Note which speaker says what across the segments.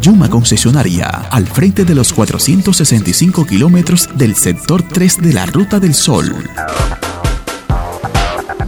Speaker 1: Yuma Concesionaria, al frente de los 465 kilómetros del sector 3 de la Ruta del Sol.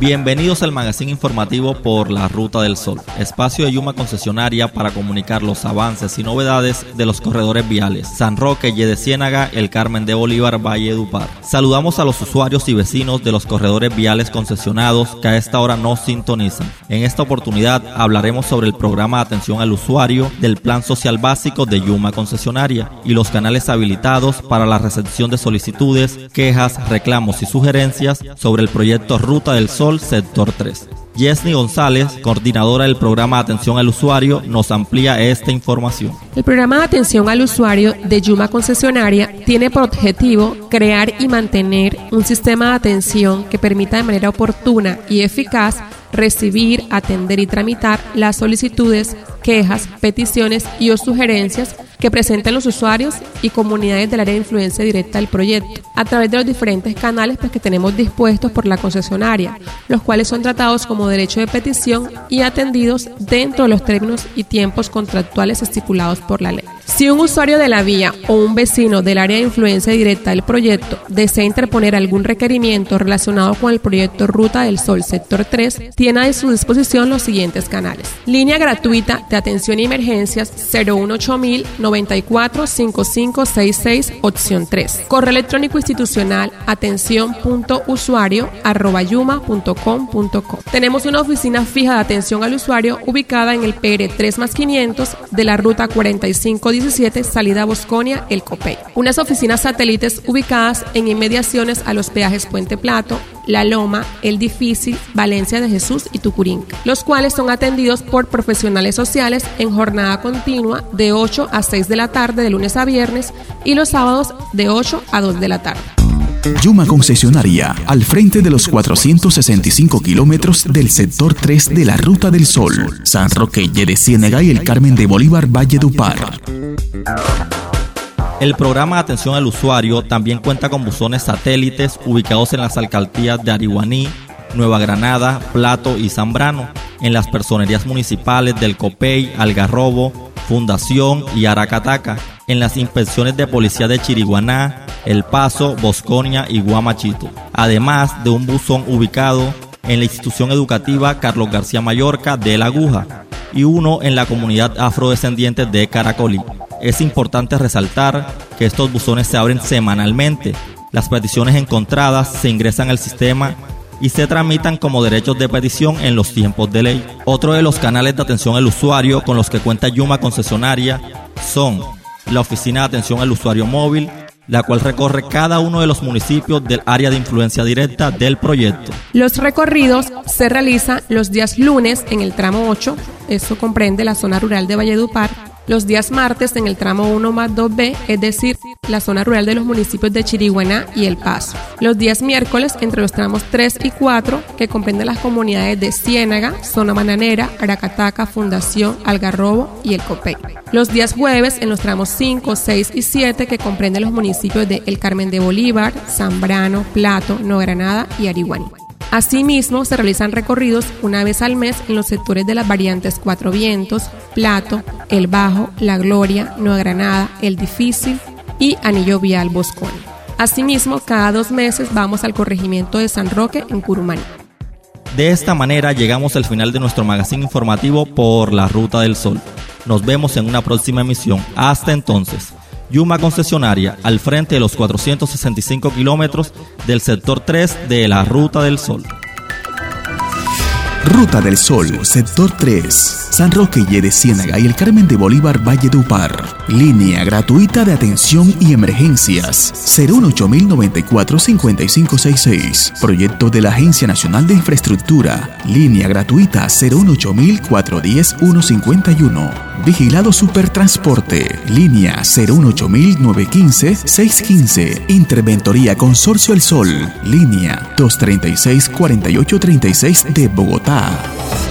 Speaker 2: Bienvenidos al magazine informativo por la Ruta del Sol, espacio de Yuma concesionaria para comunicar los avances y novedades de los corredores viales San Roque, de Ciénaga, El Carmen de Bolívar, Valle de Upar. Saludamos a los usuarios y vecinos de los corredores viales concesionados que a esta hora nos sintonizan. En esta oportunidad hablaremos sobre el programa de atención al usuario del Plan Social Básico de Yuma concesionaria y los canales habilitados para la recepción de solicitudes, quejas, reclamos y sugerencias sobre el proyecto Ruta del Sol Sector 3. Yesni González, coordinadora del programa de atención al usuario, nos amplía esta información.
Speaker 3: El programa de atención al usuario de Yuma Concesionaria tiene por objetivo crear y mantener un sistema de atención que permita de manera oportuna y eficaz recibir, atender y tramitar las solicitudes, quejas, peticiones y o sugerencias que presenten los usuarios y comunidades del área de influencia directa del proyecto, a través de los diferentes canales pues, que tenemos dispuestos por la concesionaria, los cuales son tratados como derecho de petición y atendidos dentro de los términos y tiempos contractuales estipulados por la ley. Si un usuario de la vía o un vecino del área de influencia directa del proyecto desea interponer algún requerimiento relacionado con el proyecto Ruta del Sol Sector 3, tiene a su disposición los siguientes canales. Línea gratuita de atención y emergencias 018000 94 5566 opción 3. Correo electrónico institucional atención.usuario arroba Tenemos una oficina fija de atención al usuario ubicada en el PR 3 más 500 de la ruta 4517 salida Bosconia, El Copey. Unas oficinas satélites ubicadas en inmediaciones a los peajes Puente Plato, La Loma, El Difícil, Valencia de Jesús y Tucurín, los cuales son atendidos por profesionales sociales en jornada continua de 8 a 6 de la tarde de lunes a viernes y los sábados de 8 a 2 de la tarde.
Speaker 1: Yuma Concesionaria, al frente de los 465 kilómetros del sector 3 de la Ruta del Sol, San Roque, de Ciénega y el Carmen de Bolívar, Valle de Upar.
Speaker 2: El programa de atención al usuario también cuenta con buzones satélites ubicados en las alcaldías de Arihuaní, Nueva Granada, Plato y Zambrano, en las personerías municipales del Copey, Algarrobo, Fundación y Aracataca, en las inspecciones de policía de Chiriguaná, El Paso, Bosconia y Guamachito, además de un buzón ubicado en la institución educativa Carlos García Mallorca de La Aguja y uno en la comunidad afrodescendiente de Caracolí. Es importante resaltar que estos buzones se abren semanalmente. Las peticiones encontradas se ingresan al sistema y se tramitan como derechos de petición en los tiempos de ley. Otro de los canales de atención al usuario con los que cuenta Yuma concesionaria son la Oficina de Atención al Usuario Móvil, la cual recorre cada uno de los municipios del área de influencia directa del proyecto.
Speaker 3: Los recorridos se realizan los días lunes en el tramo 8, eso comprende la zona rural de Valledupar, los días martes en el tramo 1 más 2B, es decir, la zona rural de los municipios de Chiriguaná y El Paso. Los días miércoles entre los tramos 3 y 4, que comprenden las comunidades de Ciénaga, Zona Bananera, Aracataca, Fundación, Algarrobo y El Copey. Los días jueves en los tramos 5, 6 y 7, que comprenden los municipios de El Carmen de Bolívar, Zambrano, Plato, Nueva Granada y Arihuaní. Asimismo, se realizan recorridos una vez al mes en los sectores de las variantes Cuatro Vientos, Plato, El Bajo, La Gloria, Nueva Granada, El Difícil y Anillo Vial Boscón. Asimismo, cada dos meses vamos al corregimiento de San Roque en Curumaní.
Speaker 2: De esta manera llegamos al final de nuestro magazine informativo por la Ruta del Sol. Nos vemos en una próxima emisión. Hasta entonces. Yuma Concesionaria, al frente de los 465 kilómetros del sector 3 de la Ruta del Sol.
Speaker 1: Ruta del Sol, Sector 3, San Roque y de Ciénaga y el Carmen de Bolívar, Valle de Upar. Línea gratuita de atención y emergencias. 018-094-5566. Proyecto de la Agencia Nacional de Infraestructura. Línea gratuita 018-410-151. Vigilado Supertransporte. Línea 018-915-615. Interventoría Consorcio El Sol. Línea 236-4836 de Bogotá.